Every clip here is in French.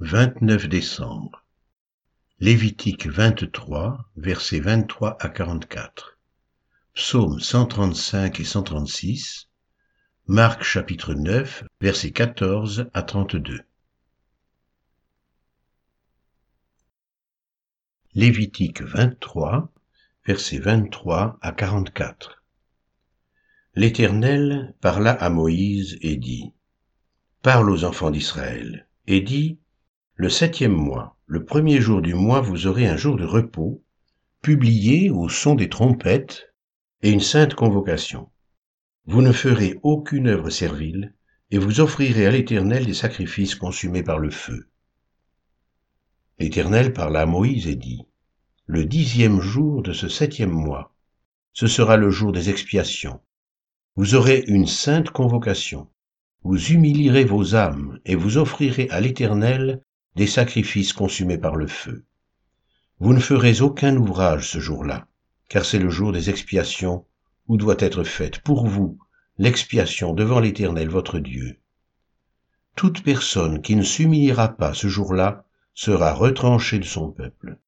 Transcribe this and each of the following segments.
29 décembre. Lévitique 23, versets 23 à 44. Psaume 135 et 136. Marc chapitre 9, versets 14 à 32. Lévitique 23, versets 23 à 44. L'Éternel parla à Moïse et dit, Parle aux enfants d'Israël, et dit, le septième mois, le premier jour du mois, vous aurez un jour de repos, publié au son des trompettes, et une sainte convocation. Vous ne ferez aucune œuvre servile, et vous offrirez à l'Éternel des sacrifices consumés par le feu. L'Éternel parla à Moïse et dit, Le dixième jour de ce septième mois, ce sera le jour des expiations. Vous aurez une sainte convocation. Vous humilierez vos âmes et vous offrirez à l'Éternel des sacrifices consumés par le feu. Vous ne ferez aucun ouvrage ce jour-là, car c'est le jour des expiations où doit être faite pour vous l'expiation devant l'Éternel votre Dieu. Toute personne qui ne s'humiliera pas ce jour-là sera retranchée de son peuple.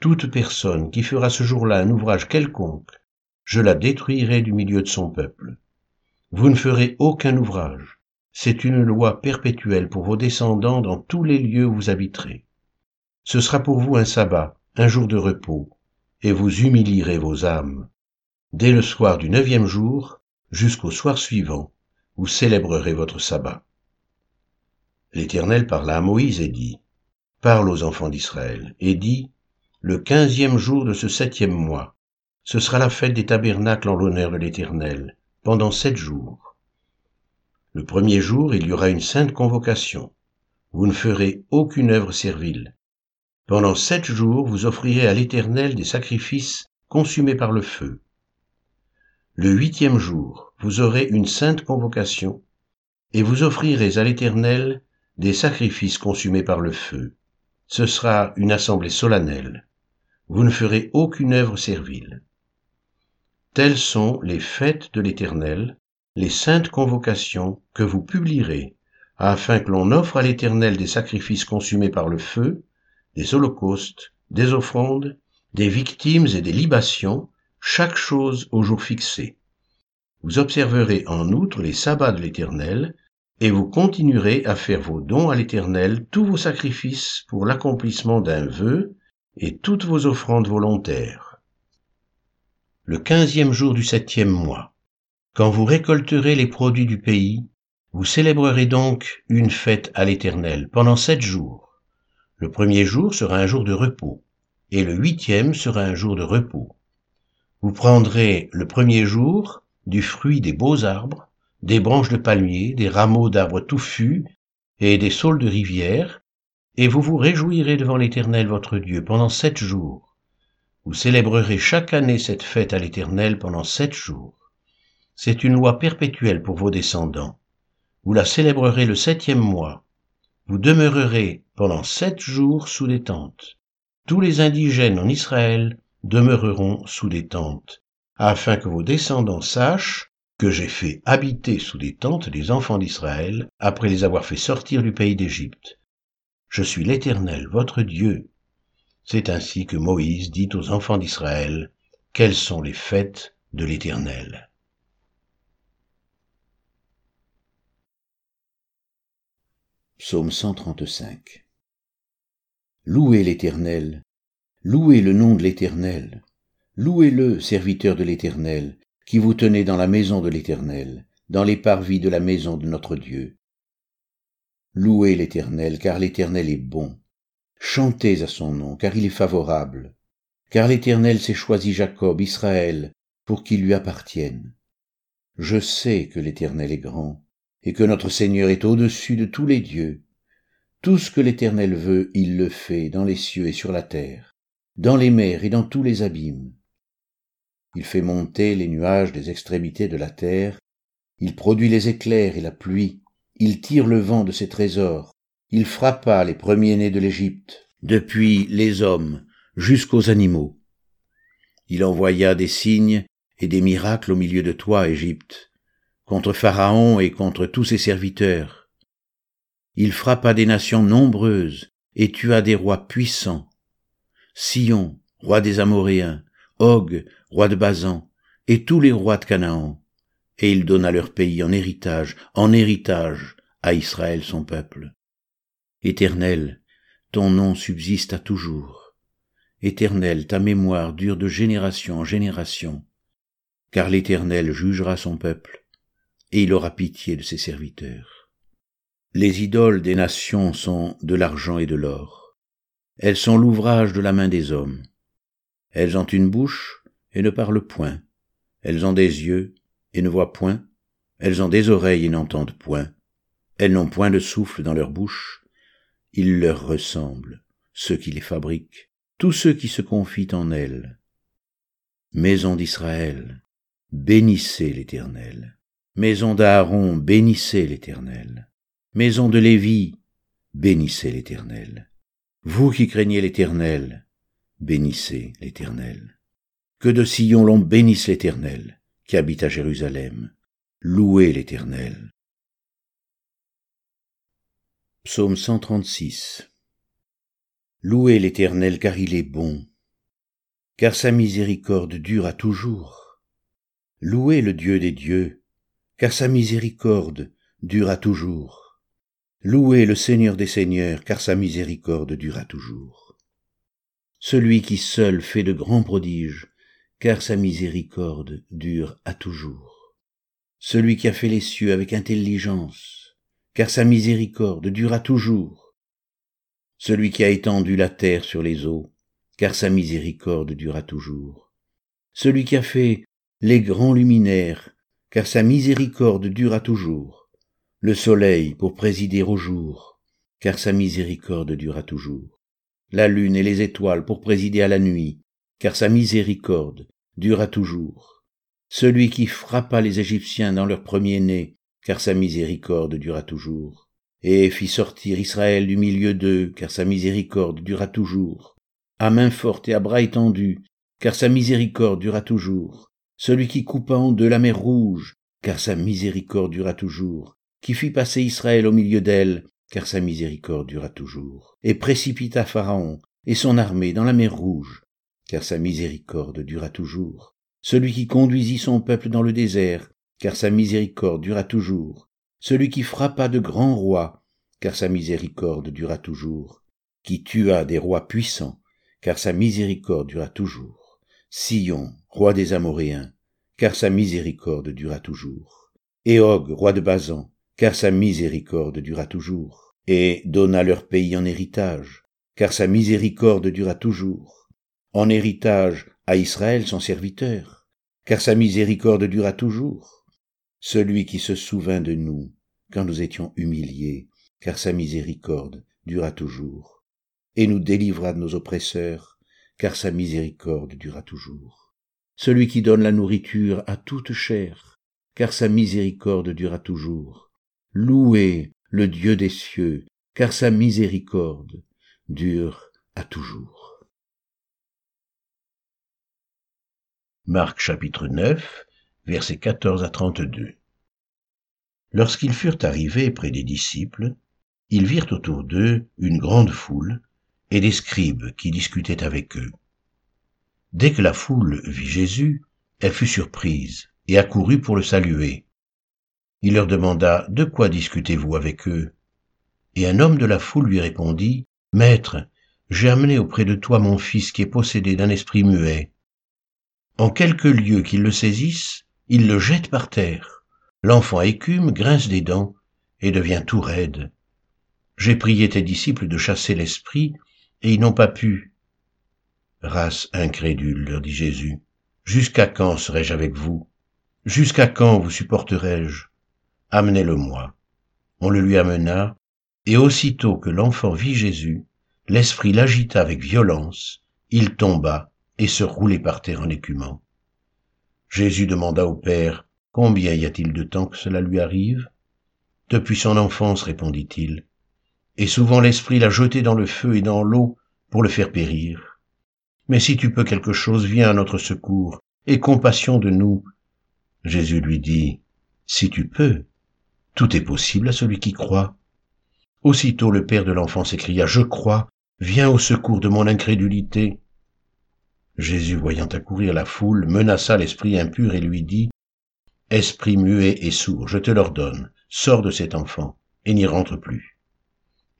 Toute personne qui fera ce jour-là un ouvrage quelconque, je la détruirai du milieu de son peuple. Vous ne ferez aucun ouvrage, c'est une loi perpétuelle pour vos descendants dans tous les lieux où vous habiterez. Ce sera pour vous un sabbat, un jour de repos, et vous humilierez vos âmes. Dès le soir du neuvième jour jusqu'au soir suivant, vous célébrerez votre sabbat. L'Éternel parla à Moïse et dit, Parle aux enfants d'Israël, et dit, Le quinzième jour de ce septième mois, ce sera la fête des tabernacles en l'honneur de l'Éternel, pendant sept jours. Le premier jour, il y aura une sainte convocation. Vous ne ferez aucune œuvre servile. Pendant sept jours, vous offrirez à l'Éternel des sacrifices consumés par le feu. Le huitième jour, vous aurez une sainte convocation, et vous offrirez à l'Éternel des sacrifices consumés par le feu. Ce sera une assemblée solennelle. Vous ne ferez aucune œuvre servile. Telles sont les fêtes de l'Éternel, les saintes convocations que vous publierez, afin que l'on offre à l'Éternel des sacrifices consumés par le feu, des holocaustes, des offrandes, des victimes et des libations, chaque chose au jour fixé. Vous observerez en outre les sabbats de l'Éternel, et vous continuerez à faire vos dons à l'Éternel, tous vos sacrifices pour l'accomplissement d'un vœu, et toutes vos offrandes volontaires. Le quinzième jour du septième mois. Quand vous récolterez les produits du pays, vous célébrerez donc une fête à l'Éternel pendant sept jours. Le premier jour sera un jour de repos, et le huitième sera un jour de repos. Vous prendrez le premier jour du fruit des beaux arbres, des branches de palmiers, des rameaux d'arbres touffus et des saules de rivière, et vous vous réjouirez devant l'Éternel votre Dieu pendant sept jours. Vous célébrerez chaque année cette fête à l'Éternel pendant sept jours. C'est une loi perpétuelle pour vos descendants. Vous la célébrerez le septième mois. Vous demeurerez pendant sept jours sous des tentes. Tous les indigènes en Israël demeureront sous des tentes, afin que vos descendants sachent que j'ai fait habiter sous des tentes les enfants d'Israël après les avoir fait sortir du pays d'Égypte. Je suis l'Éternel, votre Dieu. C'est ainsi que Moïse dit aux enfants d'Israël, quelles sont les fêtes de l'Éternel? Psaume 135 Louez l'Éternel, louez le nom de l'Éternel, louez-le, serviteur de l'Éternel, qui vous tenez dans la maison de l'Éternel, dans les parvis de la maison de notre Dieu. Louez l'Éternel, car l'Éternel est bon. Chantez à son nom, car il est favorable. Car l'Éternel s'est choisi Jacob, Israël, pour qu'il lui appartienne. Je sais que l'Éternel est grand et que notre Seigneur est au-dessus de tous les dieux. Tout ce que l'Éternel veut, il le fait dans les cieux et sur la terre, dans les mers et dans tous les abîmes. Il fait monter les nuages des extrémités de la terre, il produit les éclairs et la pluie, il tire le vent de ses trésors, il frappa les premiers-nés de l'Égypte, depuis les hommes jusqu'aux animaux. Il envoya des signes et des miracles au milieu de toi, Égypte, contre Pharaon et contre tous ses serviteurs. Il frappa des nations nombreuses et tua des rois puissants. Sion, roi des Amoréens, Og, roi de Bazan, et tous les rois de Canaan. Et il donna leur pays en héritage, en héritage, à Israël son peuple. Éternel, ton nom subsiste à toujours. Éternel, ta mémoire dure de génération en génération, car l'Éternel jugera son peuple, et il aura pitié de ses serviteurs. Les idoles des nations sont de l'argent et de l'or. Elles sont l'ouvrage de la main des hommes. Elles ont une bouche et ne parlent point. Elles ont des yeux et ne voient point. Elles ont des oreilles et n'entendent point. Elles n'ont point de souffle dans leur bouche. Ils leur ressemblent, ceux qui les fabriquent, tous ceux qui se confient en elles. Maison d'Israël, bénissez l'Éternel. Maison d'Aaron, bénissez l'Éternel. Maison de Lévi, bénissez l'Éternel. Vous qui craignez l'Éternel, bénissez l'Éternel. Que de Sion l'on bénisse l'Éternel, qui habite à Jérusalem. Louez l'Éternel. Psaume 136 Louez l'Éternel car il est bon, car sa miséricorde dure à toujours. Louez le Dieu des dieux, car sa miséricorde dure à toujours. Louez le Seigneur des seigneurs, car sa miséricorde dure à toujours. Celui qui seul fait de grands prodiges, car sa miséricorde dure à toujours. Celui qui a fait les cieux avec intelligence, car sa miséricorde dura toujours. Celui qui a étendu la terre sur les eaux, car sa miséricorde dura toujours. Celui qui a fait les grands luminaires, car sa miséricorde dura toujours. Le soleil pour présider au jour, car sa miséricorde dura toujours. La lune et les étoiles pour présider à la nuit, car sa miséricorde dura toujours. Celui qui frappa les Égyptiens dans leur premier-né, car sa miséricorde dura toujours. Et fit sortir Israël du milieu d'eux, car sa miséricorde dura toujours. À main forte et à bras étendus, car sa miséricorde dura toujours. Celui qui coupa en deux la mer rouge, car sa miséricorde dura toujours. Qui fit passer Israël au milieu d'elle, car sa miséricorde dura toujours. Et précipita Pharaon et son armée dans la mer rouge, car sa miséricorde dura toujours. Celui qui conduisit son peuple dans le désert, car sa miséricorde dura toujours, celui qui frappa de grands rois, car sa miséricorde dura toujours, qui tua des rois puissants, car sa miséricorde dura toujours, Sion, roi des Amoréens, car sa miséricorde dura toujours, Og, roi de Bazan, car sa miséricorde dura toujours, et donna leur pays en héritage, car sa miséricorde dura toujours, en héritage à Israël son serviteur, car sa miséricorde dura toujours, celui qui se souvint de nous quand nous étions humiliés, car sa miséricorde dura toujours, et nous délivra de nos oppresseurs, car sa miséricorde dura toujours. Celui qui donne la nourriture à toute chair, car sa miséricorde dura toujours. Louez le Dieu des cieux, car sa miséricorde dure à toujours. Marc chapitre 9 versets 14 à 32. Lorsqu'ils furent arrivés près des disciples, ils virent autour d'eux une grande foule et des scribes qui discutaient avec eux. Dès que la foule vit Jésus, elle fut surprise et accourut pour le saluer. Il leur demanda De quoi discutez-vous avec eux? Et un homme de la foule lui répondit Maître, j'ai amené auprès de toi mon fils qui est possédé d'un esprit muet. En quelque lieu qu'il le saisisse, il le jette par terre. L'enfant écume, grince des dents et devient tout raide. J'ai prié tes disciples de chasser l'esprit, et ils n'ont pas pu. Race incrédule, leur dit Jésus, jusqu'à quand serai-je avec vous? Jusqu'à quand vous supporterai-je? Amenez-le-moi. On le lui amena, et aussitôt que l'enfant vit Jésus, l'esprit l'agita avec violence, il tomba et se roulait par terre en écumant. Jésus demanda au Père, Combien y a-t-il de temps que cela lui arrive Depuis son enfance, répondit-il. Et souvent l'Esprit l'a jeté dans le feu et dans l'eau pour le faire périr. Mais si tu peux quelque chose, viens à notre secours, et compassion de nous. Jésus lui dit, Si tu peux, tout est possible à celui qui croit. Aussitôt le père de l'enfant s'écria, Je crois, viens au secours de mon incrédulité. Jésus, voyant accourir la foule, menaça l'esprit impur et lui dit, Esprit muet et sourd, je te l'ordonne, sors de cet enfant, et n'y rentre plus.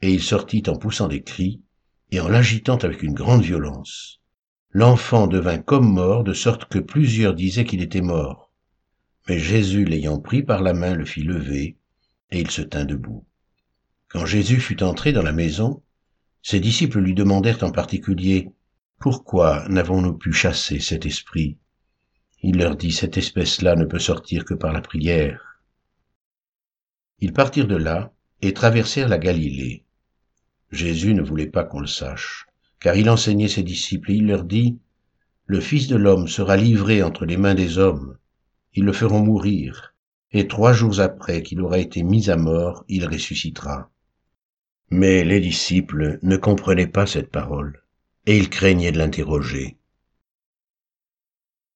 Et il sortit en poussant des cris, et en l'agitant avec une grande violence. L'enfant devint comme mort, de sorte que plusieurs disaient qu'il était mort. Mais Jésus, l'ayant pris par la main, le fit lever, et il se tint debout. Quand Jésus fut entré dans la maison, ses disciples lui demandèrent en particulier, Pourquoi n'avons-nous pu chasser cet esprit? Il leur dit, Cette espèce-là ne peut sortir que par la prière. Ils partirent de là et traversèrent la Galilée. Jésus ne voulait pas qu'on le sache, car il enseignait ses disciples et il leur dit, Le Fils de l'homme sera livré entre les mains des hommes, ils le feront mourir, et trois jours après qu'il aura été mis à mort, il ressuscitera. Mais les disciples ne comprenaient pas cette parole, et ils craignaient de l'interroger.